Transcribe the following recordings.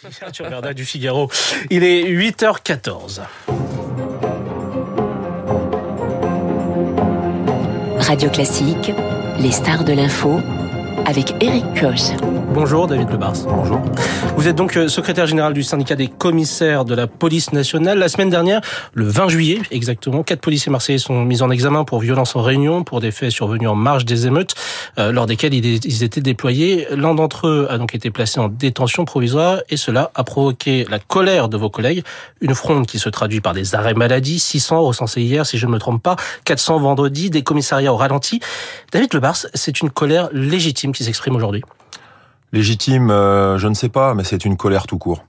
Tu regardes du Figaro. Il est 8h14. Radio Classique, les stars de l'info avec Eric Koch. Bonjour David Lebars. Bonjour. Vous êtes donc euh, secrétaire général du syndicat des commissaires de la police nationale. La semaine dernière, le 20 juillet exactement, quatre policiers marseillais sont mis en examen pour violence en réunion pour des faits survenus en marge des émeutes, euh, lors desquels ils étaient déployés. L'un d'entre eux a donc été placé en détention provisoire et cela a provoqué la colère de vos collègues. Une fronde qui se traduit par des arrêts maladie, 600 recensés hier si je ne me trompe pas, 400 vendredi, des commissariats au ralenti. David Lebars, c'est une colère légitime qui s'exprime aujourd'hui. Légitime, euh, je ne sais pas, mais c'est une colère tout court.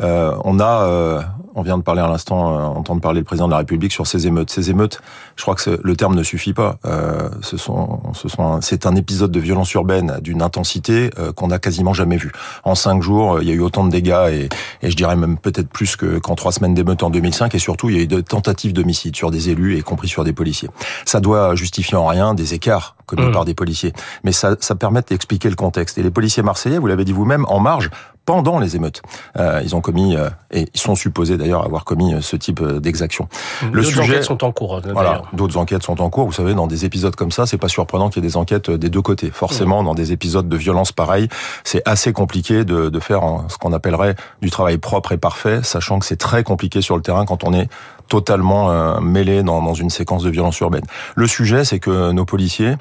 Euh, on a, euh, on vient de parler à l'instant, euh, entendre parler le président de la République sur ces émeutes. Ces émeutes, je crois que le terme ne suffit pas. Euh, ce sont, ce sont, c'est un épisode de violence urbaine d'une intensité qu'on n'a quasiment jamais vu. En cinq jours, il y a eu autant de dégâts et, et je dirais même peut-être plus que qu'en trois semaines d'émeutes en 2005. Et surtout, il y a eu de tentatives d'homicide sur des élus, y compris sur des policiers. Ça doit justifier en rien des écarts commis mmh. par des policiers, mais ça, ça permet d'expliquer le contexte. Et les policiers marseillais, vous l'avez dit vous-même, en marge, pendant les émeutes. Euh, ils ont commis, euh, et ils sont supposés d'ailleurs avoir commis euh, ce type euh, d'exaction. Le sujet, enquêtes sont en cours. Voilà, d'autres enquêtes sont en cours. Vous savez, dans des épisodes comme ça, c'est pas surprenant qu'il y ait des enquêtes des deux côtés. Forcément, dans des épisodes de violence pareils, c'est assez compliqué de, de faire ce qu'on appellerait du travail propre et parfait, sachant que c'est très compliqué sur le terrain quand on est totalement mêlé dans, dans une séquence de violence urbaine. Le sujet, c'est que nos policiers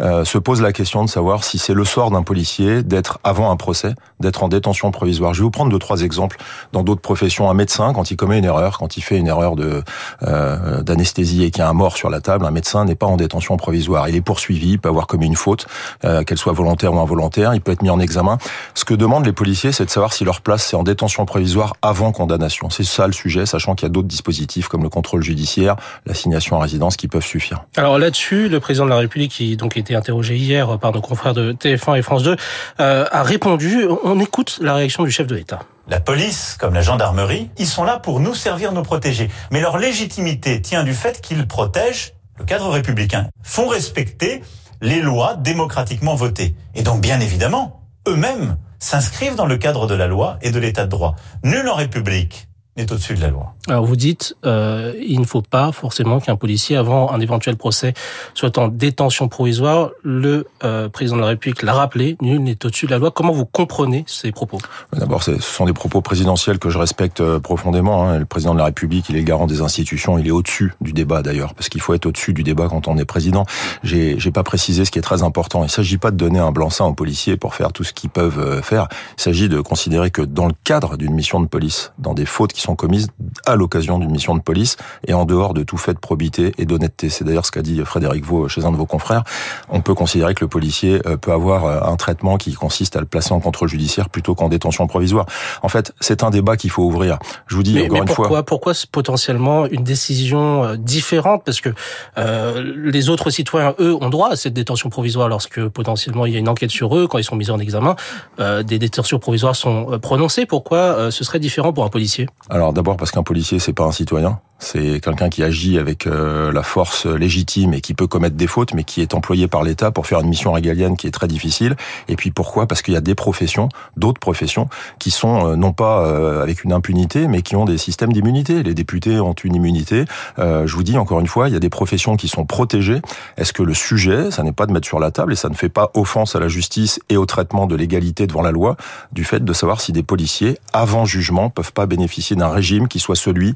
euh, se pose la question de savoir si c'est le sort d'un policier d'être avant un procès, d'être en détention provisoire. Je vais vous prendre deux trois exemples dans d'autres professions. Un médecin, quand il commet une erreur, quand il fait une erreur de euh, d'anesthésie et qu'il y a un mort sur la table, un médecin n'est pas en détention provisoire. Il est poursuivi, il peut avoir commis une faute, euh, qu'elle soit volontaire ou involontaire. Il peut être mis en examen. Ce que demandent les policiers, c'est de savoir si leur place c'est en détention provisoire avant condamnation. C'est ça le sujet, sachant qu'il y a d'autres dispositifs comme le contrôle judiciaire, l'assignation à résidence qui peuvent suffire. Alors là-dessus, le président de la République, qui donc été interrogé hier par nos confrères de TF1 et France 2, euh, a répondu. On écoute la réaction du chef de l'État. La police, comme la gendarmerie, ils sont là pour nous servir, nous protéger. Mais leur légitimité tient du fait qu'ils protègent le cadre républicain, font respecter les lois démocratiquement votées. Et donc, bien évidemment, eux-mêmes s'inscrivent dans le cadre de la loi et de l'état de droit. Nul en République est au-dessus de la loi. Alors vous dites, euh, il ne faut pas forcément qu'un policier, avant un éventuel procès, soit en détention provisoire. Le euh, président de la République l'a rappelé, nul n'est au-dessus de la loi. Comment vous comprenez ces propos? D'abord, ce sont des propos présidentiels que je respecte euh, profondément. Hein. Le président de la République, il est le garant des institutions, il est au-dessus du débat d'ailleurs, parce qu'il faut être au-dessus du débat quand on est président. J'ai, j'ai pas précisé ce qui est très important. Il s'agit pas de donner un blanc-seing aux policiers pour faire tout ce qu'ils peuvent euh, faire. Il s'agit de considérer que dans le cadre d'une mission de police, dans des fautes qui sont commises à l'occasion d'une mission de police et en dehors de tout fait de probité et d'honnêteté. C'est d'ailleurs ce qu'a dit Frédéric Vaux chez un de vos confrères. On peut considérer que le policier euh, peut avoir euh, un traitement qui consiste à le placer en contrôle judiciaire plutôt qu'en détention provisoire. En fait, c'est un débat qu'il faut ouvrir. Je vous dis mais, encore mais une pourquoi, fois. Pourquoi potentiellement une décision euh, différente? Parce que euh, les autres citoyens, eux, ont droit à cette détention provisoire lorsque potentiellement il y a une enquête sur eux, quand ils sont mis en examen, euh, des détentions provisoires sont prononcées. Pourquoi euh, ce serait différent pour un policier? Alors d'abord parce qu'un policier, c'est pas un citoyen. C'est quelqu'un qui agit avec euh, la force légitime et qui peut commettre des fautes, mais qui est employé par l'État pour faire une mission régalienne qui est très difficile. Et puis pourquoi? Parce qu'il y a des professions, d'autres professions, qui sont euh, non pas euh, avec une impunité, mais qui ont des systèmes d'immunité. Les députés ont une immunité. je vous dis encore une fois, il y a des professions qui sont protégées. Est-ce que le sujet, ça n'est pas de mettre sur la table et ça ne fait pas offense à la justice et au traitement de l'égalité devant la loi, du fait de savoir si des policiers, avant jugement, peuvent pas bénéficier d'un régime qui soit celui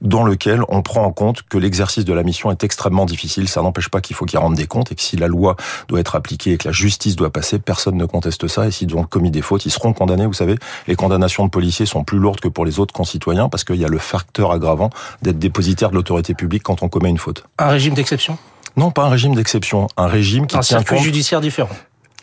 dans lequel on prend en compte que l'exercice de la mission est extrêmement difficile. Ça n'empêche pas qu'il faut qu'ils rendent des comptes et que si la loi doit être appliquée et que la justice doit passer, personne ne conteste ça. Et s'ils ont commis des fautes, ils seront condamnés. Vous savez, les condamnations de policiers sont plus lourdes que pour les autres concitoyens parce qu'il y a le facteur aggravant d'être dépositaire de l'autorité publique quand on commet une faute. Un régime d'exception? Non, pas un régime d'exception. Un régime qui un tient circuit compte judiciaire différent.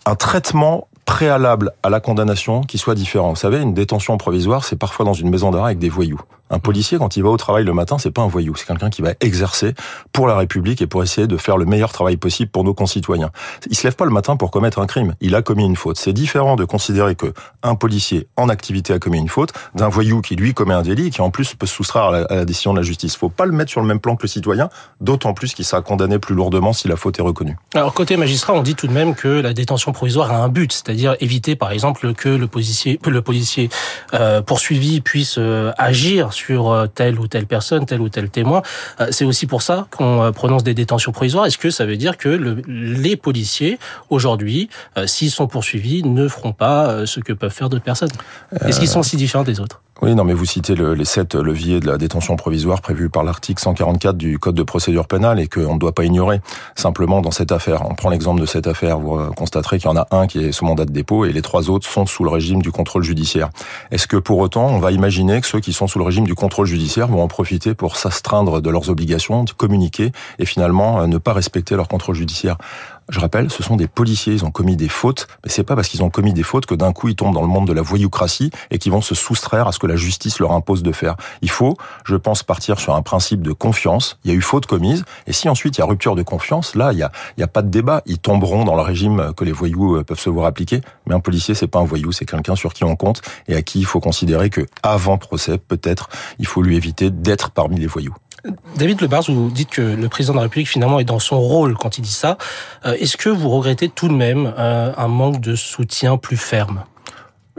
un traitement préalable à la condamnation qui soit différent. Vous savez, une détention provisoire, c'est parfois dans une maison d'arrêt avec des voyous. Un policier, quand il va au travail le matin, c'est pas un voyou, c'est quelqu'un qui va exercer pour la République et pour essayer de faire le meilleur travail possible pour nos concitoyens. Il se lève pas le matin pour commettre un crime, il a commis une faute. C'est différent de considérer que un policier en activité a commis une faute d'un voyou qui lui commet un délit et qui en plus peut se soustraire à la, décision de la justice. Faut pas le mettre sur le même plan que le citoyen, d'autant plus qu'il sera condamné plus lourdement si la faute est reconnue. Alors côté magistrat, on dit tout de même que la détention provisoire a un but, c'est-à-dire éviter par exemple que le policier, le policier euh, poursuivi puisse euh, agir sur euh, telle ou telle personne, tel ou tel témoin. Euh, c'est aussi pour ça qu'on prononce des détentions provisoires. Est-ce que ça veut dire que le, les policiers, aujourd'hui, s'ils sont poursuivis, ne feront pas ce que peuvent faire d'autres personnes? Est-ce qu'ils sont si différents des autres? Oui, non, mais vous citez le, les sept leviers de la détention provisoire prévus par l'article 144 du Code de procédure pénale et qu'on ne doit pas ignorer. Simplement, dans cette affaire, on prend l'exemple de cette affaire, vous constaterez qu'il y en a un qui est sous mandat de dépôt et les trois autres sont sous le régime du contrôle judiciaire. Est-ce que pour autant, on va imaginer que ceux qui sont sous le régime du contrôle judiciaire vont en profiter pour s'astreindre de leurs obligations, de communiquer et finalement euh, ne pas respecter leur contrôle judiciaire? Je rappelle, ce sont des policiers, ils ont commis des fautes, mais c'est pas parce qu'ils ont commis des fautes que d'un coup ils tombent dans le monde de la voyoucratie et qu'ils vont se soustraire à ce que la justice leur impose de faire. Il faut, je pense, partir sur un principe de confiance. Il y a eu faute commise, et si ensuite il y a rupture de confiance, là il y a, il y a pas de débat. Ils tomberont dans le régime que les voyous euh, peuvent se voir appliquer. Mais un policier, c'est pas un voyou, c'est quelqu'un sur qui on compte et à qui il faut considérer que avant procès, peut-être, il faut lui éviter d'être parmi les voyous. David Lebars, vous dites que le président de la République finalement est dans son rôle quand il dit ça. Euh, est-ce que vous regrettez tout de même euh, un manque de soutien plus ferme?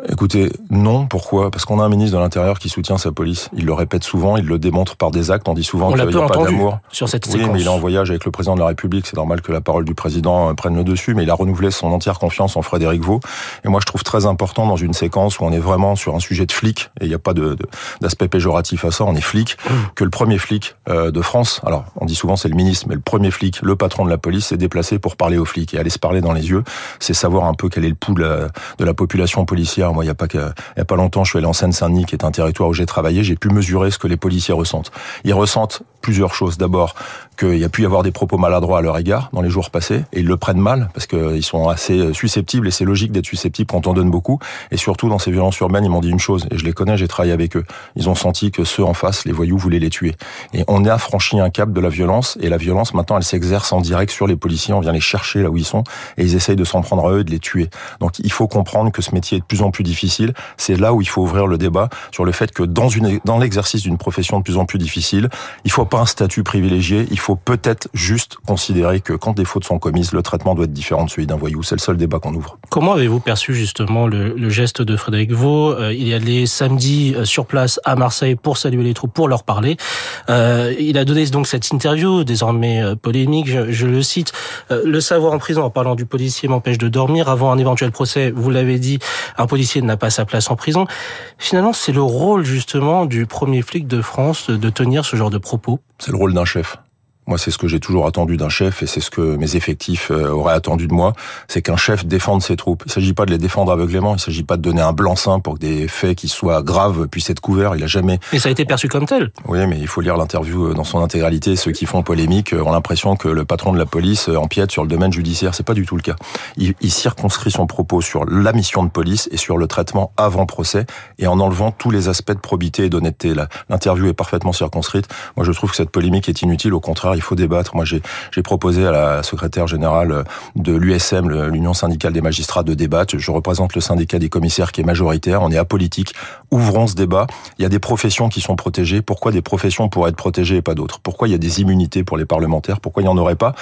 Écoutez, non. Pourquoi? Parce qu'on a un ministre de l'Intérieur qui soutient sa police. Il le répète souvent, il le démontre par des actes. On dit souvent qu'il n'y a pas d'amour. Sur cette oui, mais il est en voyage avec le président de la République. C'est normal que la parole du président euh, prenne le dessus, mais il a renouvelé son entière confiance en Frédéric Vaux. Et moi, je trouve très important dans une séquence où on est vraiment sur un sujet de flic, et il n'y a pas d'aspect de, péjoratif à ça, on est flic, mmh. que le premier flic euh, de France, alors on dit souvent c'est le ministre, mais le premier flic, le patron de la police, s'est déplacé pour parler aux flics et aller se parler dans les yeux. C'est savoir un peu quel est le pouls de la population policière. Moi, il n'y a pas a pas longtemps, je suis allé en Seine-Saint-Denis, qui est un territoire où j'ai travaillé. J'ai pu mesurer ce que les policiers ressentent. Ils ressentent plusieurs choses. D'abord, qu'il y a pu y avoir des propos maladroits à leur égard dans les jours passés, et ils le prennent mal, parce qu'ils sont assez susceptibles, et c'est logique d'être susceptible quand on donne beaucoup. Et surtout, dans ces violences urbaines, ils m'ont dit une chose, et je les connais, j'ai travaillé avec eux. Ils ont senti que ceux en face, les voyous, voulaient les tuer. Et on a franchi un cap de la violence, et la violence, maintenant, elle s'exerce en direct sur les policiers, on vient les chercher là où ils sont, et ils essayent de s'en prendre à eux et de les tuer. Donc il faut comprendre que ce métier est de plus en plus difficile. C'est là où il faut ouvrir le débat sur le fait que dans une, dans l'exercice d'une profession de plus en plus difficile, il faut pas un statut privilégié, il faut peut-être juste considérer que quand des fautes sont commises, le traitement doit être différent de celui d'un voyou. C'est le seul débat qu'on ouvre. Comment avez-vous perçu justement le, le, geste de Frédéric Vaux euh, Il y a les samedis euh, sur place à Marseille pour saluer les troupes, pour leur parler. Euh, il a donné donc cette interview, désormais euh, polémique, je, je le cite. le savoir en prison, en parlant du policier, m'empêche de dormir. Avant un éventuel procès, vous l'avez dit, un policier n'a pas sa place en prison. Finalement, c'est le rôle justement du premier flic de France de tenir ce genre de propos. C'est le rôle d'un chef. Moi, c'est ce que j'ai toujours attendu d'un chef et c'est ce que mes effectifs euh, auraient attendu de moi. C'est qu'un chef défende ses troupes. Il s'agit pas de les défendre aveuglément. Il s'agit pas de donner un blanc-seing pour que des faits qui soient graves puissent être couverts. Il a jamais. Et ça a été perçu comme tel. Oui, mais il faut lire l'interview euh, dans son intégralité. Ceux qui font polémique euh, ont l'impression que le patron de la police empiète sur le domaine judiciaire. C'est pas du tout le cas. Il, il circonscrit son propos sur la mission de police et sur le traitement avant procès et en enlevant tous les aspects de probité et d'honnêteté. L'interview est parfaitement circonscrite. Moi, je trouve que cette polémique est inutile. Au contraire, il faut débattre. Moi, j'ai proposé à la secrétaire générale de l'USM, l'Union syndicale des magistrats, de débattre. Je représente le syndicat des commissaires qui est majoritaire. On est apolitique. Ouvrons ce débat. Il y a des professions qui sont protégées. Pourquoi des professions pourraient être protégées et pas d'autres? Pourquoi il y a des immunités pour les parlementaires? Pourquoi il n'y en aurait pas?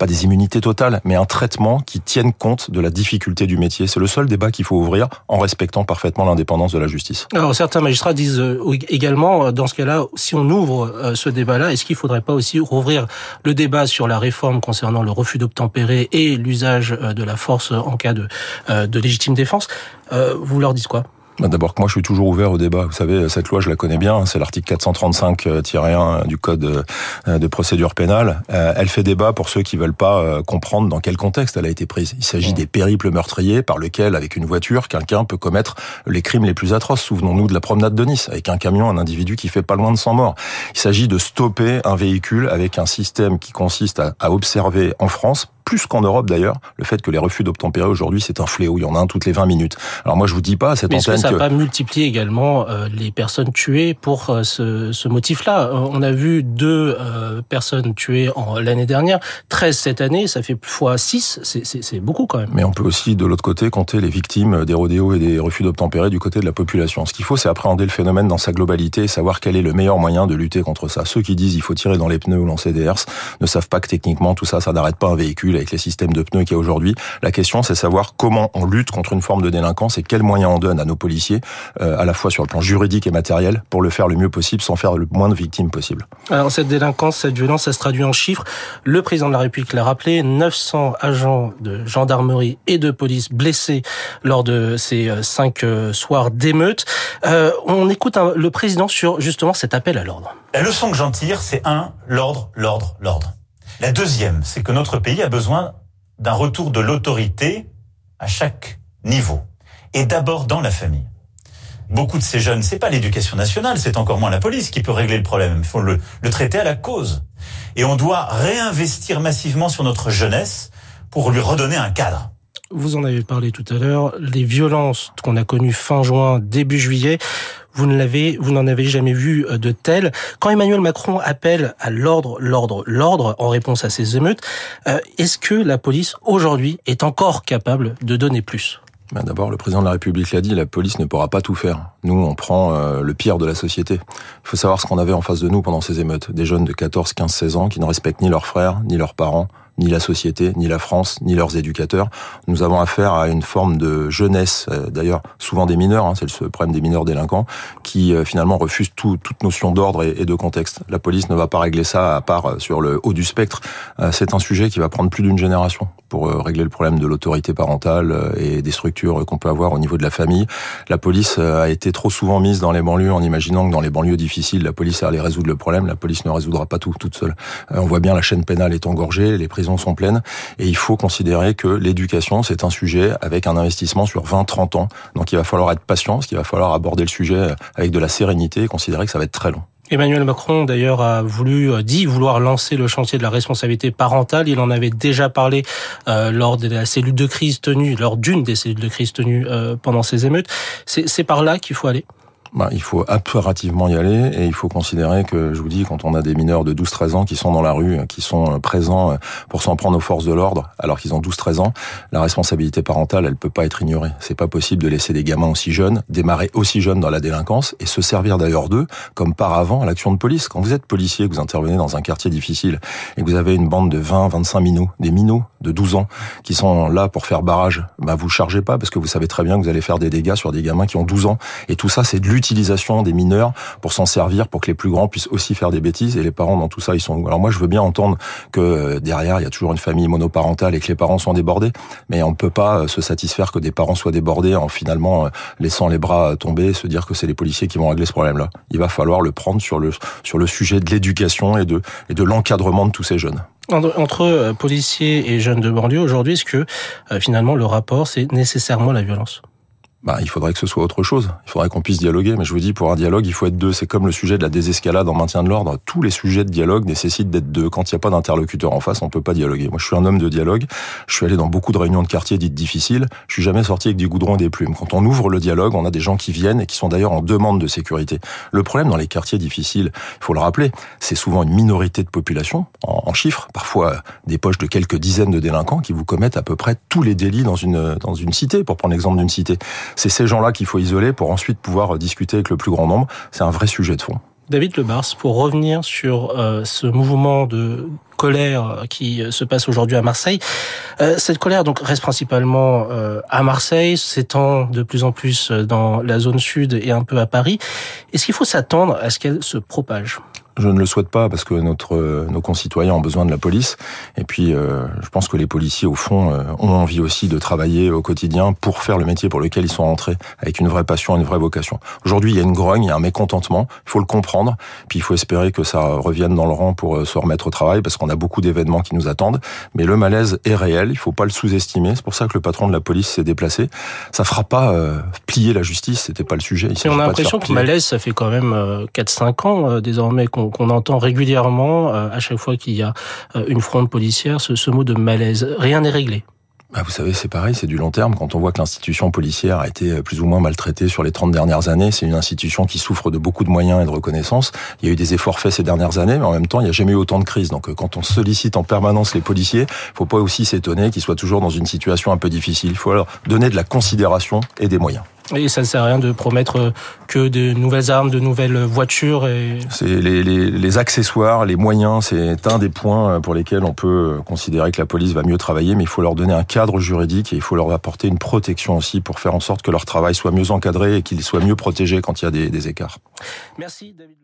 Pas des immunités totales, mais un traitement qui tienne compte de la difficulté du métier. C'est le seul débat qu'il faut ouvrir en respectant parfaitement l'indépendance de la justice. Alors certains magistrats disent euh, également, euh, dans ce cas-là, si on ouvre euh, ce débat-là, est-ce qu'il ne faudrait pas aussi rouvrir le débat sur la réforme concernant le refus d'obtempérer et l'usage de la force en cas de, légitime défense? Vous leur dites quoi? D'abord que moi je suis toujours ouvert au débat. Vous savez, cette loi je la connais bien, c'est l'article 435-1 du code euh, de procédure pénale. Euh, elle fait débat pour ceux qui veulent pas euh, comprendre dans quel contexte elle a été prise. Il s'agit des périples meurtriers par lesquels, avec une voiture, quelqu'un peut commettre les crimes les plus atroces. Souvenons-nous de la promenade de Nice, avec un camion, un individu qui fait pas loin de 100 morts. Il s'agit de stopper un véhicule avec un système qui consiste à observer en France plus qu'en Europe d'ailleurs, le fait que les refus d'obtempérer aujourd'hui, c'est un fléau. Il y en a un toutes les 20 minutes. Alors moi, je vous dis pas cette Mais est-ce que ça que... n'a pas multiplié également euh, les personnes tuées pour euh, ce, ce motif-là? On a vu deux euh, personnes tuées en l'année dernière, 13 cette année, ça fait fois 6, c'est- c'est c'est beaucoup quand même. Mais on peut aussi, de l'autre côté, compter les victimes des rodéos et des refus d'obtempérer du côté de la population. Ce qu'il faut, c'est appréhender le phénomène dans sa globalité et savoir quel est le meilleur moyen de lutter contre ça. Ceux qui disent il faut tirer dans les pneus ou lancer des herses ne savent pas que techniquement, tout ça, ça n'arrête pas un véhicule avec les systèmes de pneus qu'il y a aujourd'hui. La question, c'est savoir comment on lutte contre une forme de délinquance et quels moyens on donne à nos policiers, euh, à la fois sur le plan juridique et matériel, pour le faire le mieux possible sans faire le moins de victimes possible. Alors cette délinquance, cette violence, ça se traduit en chiffres. Le président de la République l'a rappelé, 900 agents de gendarmerie et de police blessés lors de ces euh, cinq euh, soirs d'émeute. Euh, on écoute un- le président sur justement cet appel à l'ordre. La leçon que j'en tire, c'est un, l'ordre, l'ordre, l'ordre. La deuxième, c'est que notre pays a besoin d'un retour de l'autorité à chaque niveau. Et d'abord dans la famille. Beaucoup de ces jeunes, c'est pas l'éducation nationale, c'est encore moins la police qui peut régler le problème. Il faut le, le traiter à la cause. Et on doit réinvestir massivement sur notre jeunesse pour lui redonner un cadre. Vous en avez parlé tout à l'heure, les violences qu'on a connues fin juin, début juillet, vous ne l'avez, vous n'en avez jamais vu euh, de telles. Quand Emmanuel Macron appelle à l'ordre, l'ordre, l'ordre en réponse à ces émeutes, euh, est-ce que la police aujourd'hui est encore capable de donner plus? Ben, D'abord, le président de la République l'a dit, la police ne pourra pas tout faire. Nous, on prend euh, le pire de la société. Il faut savoir ce qu'on avait en face de nous pendant ces émeutes. Des jeunes de 14, 15, 16 ans qui ne respectent ni leurs frères, ni leurs parents, ni la société, ni la France, ni leurs éducateurs. Nous avons affaire à une forme de jeunesse, euh, d'ailleurs souvent des mineurs, hein, c'est le problème des mineurs délinquants, qui euh, finalement refusent tout, toute notion d'ordre et, de contexte. La police ne va pas régler ça à part euh, sur le haut du spectre. C'est un sujet qui va prendre plus d'une génération pour régler le problème de l'autorité parentale et des structures qu'on peut avoir au niveau de la famille. La police a été trop souvent mise dans les banlieues en imaginant que dans les banlieues difficiles, la police allait résoudre le problème. La police ne résoudra pas tout toute seule. On voit bien la chaîne pénale est engorgée, les prisons sont pleines, et il faut considérer que l'éducation, c'est un sujet avec un investissement sur 20-30 ans. Donc il va falloir être patient, parce qu'il va falloir aborder le sujet avec de la sérénité et considérer que ça va être très long. Emmanuel Macron, d'ailleurs, a voulu, euh, dit vouloir lancer le chantier de la responsabilité parentale. Il en avait déjà parlé euh, lors de la cellule de crise tenue, lors d'une des cellules de crise tenues euh, pendant ces émeutes. C'est c'est par là qu'il faut aller. Bah, il faut impérativement y aller et il faut considérer que, je vous dis, quand on a des mineurs de 12-13 ans qui sont dans la rue, qui sont présents pour s'en prendre aux forces de l'ordre, alors qu'ils ont 12-13 ans, la responsabilité parentale, elle peut pas être ignorée. C'est pas possible de laisser des gamins aussi jeunes démarrer aussi jeunes dans la délinquance et se servir d'ailleurs d'eux comme par avant à l'action de police. Quand vous êtes policier, que vous intervenez dans un quartier difficile et que vous avez une bande de 20, 25 minots, des minots de 12 ans qui sont là pour faire barrage, bah vous chargez pas parce que vous savez très bien que vous allez faire des dégâts sur des gamins qui ont 12 ans. Et tout ça, c'est de l'utilisation des mineurs pour s'en servir, pour que les plus grands puissent aussi faire des bêtises. Et les parents dans tout ça, ils sont Alors moi, je veux bien entendre que euh, derrière, il y a toujours une famille monoparentale et que les parents sont débordés, mais on ne peut pas euh, se satisfaire que des parents soient débordés en finalement euh, laissant les bras tomber, et se dire que c'est les policiers qui vont régler ce problème-là. Il va falloir le prendre sur le sur le sujet de l'éducation et de et de l'encadrement de tous ces jeunes. Entre, policiers et jeunes de banlieue, aujourd'hui, est-ce que finalement le rapport, c'est nécessairement la violence? Bah, il faudrait que ce soit autre chose. Il faudrait qu'on puisse dialoguer. Mais je vous dis, pour un dialogue, il faut être deux. C'est comme le sujet de la désescalade en maintien de l'ordre. Tous les sujets de dialogue nécessitent d'être deux. Quand il n'y a pas d'interlocuteur en face, on peut pas dialoguer. Moi, je suis un homme de dialogue. Je suis allé dans beaucoup de réunions de quartier dites difficiles. Je suis jamais sorti avec du goudron et des plumes. Quand on ouvre le dialogue, on a des gens qui viennent et qui sont d'ailleurs en demande de sécurité. Le problème dans les quartiers difficiles, il faut le rappeler, c'est souvent une minorité de population, en, en chiffres, parfois des poches de quelques dizaines de délinquants qui vous commettent à peu près tous les délits dans une, dans une cité, pour prendre l'exemple d'une cité. C'est ces gens-là qu'il faut isoler pour ensuite pouvoir discuter avec le plus grand nombre. C'est un vrai sujet de fond. David Lebars, pour revenir sur euh, ce mouvement de colère qui se passe aujourd'hui à Marseille. Euh, cette colère donc reste principalement euh, à Marseille, s'étend de plus en plus dans la zone sud et un peu à Paris. Est-ce qu'il faut s'attendre à ce qu'elle se propage? Je ne le souhaite pas parce que notre nos concitoyens ont besoin de la police. Et puis euh, je pense que les policiers au fond euh, ont envie aussi de travailler au quotidien pour faire le métier pour lequel ils sont rentrés avec une vraie passion, une vraie vocation. Aujourd'hui, il y a une grogne, il y a un mécontentement, il faut le comprendre, puis il faut espérer que ça revienne dans le rang pour euh, se remettre au travail parce qu'on a beaucoup d'événements qui nous attendent, mais le malaise est réel, il faut pas le sous-estimer, c'est pour ça que le patron de la police s'est déplacé. Ça fera pas euh, plier la justice, c'était pas le sujet. Et on a l'impression que le malaise ça fait quand même 4 5 ans désormais qu'on qu'on entend régulièrement à chaque fois qu'il y a une fronde policière, ce, mot de malaise. Rien n'est réglé. Bah, vous savez, c'est pareil, c'est du long terme. Quand on voit que l'institution policière a été euh, plus ou moins maltraitée sur les 30 dernières années, c'est une institution qui souffre de beaucoup de moyens et de reconnaissance. Il y a eu des efforts faits ces dernières années, mais en même temps, il n'y a jamais eu autant de crises. Donc, euh, quand on sollicite en permanence les policiers, faut pas aussi s'étonner qu'ils soient toujours dans une situation un peu difficile. Il faut leur donner de la considération et des moyens. Et ça ne sert à rien de promettre euh, que de nouvelles armes, de nouvelles voitures. Et... C'est les, les, les, accessoires, les moyens, c'est un des points euh, pour lesquels on peut euh, considérer que la police va mieux travailler, mais il faut leur donner un cadre juridique et il faut leur apporter une protection aussi pour faire en sorte que leur travail soit mieux encadré et qu'ils soient mieux protégés quand il y a des, des écarts. Merci David.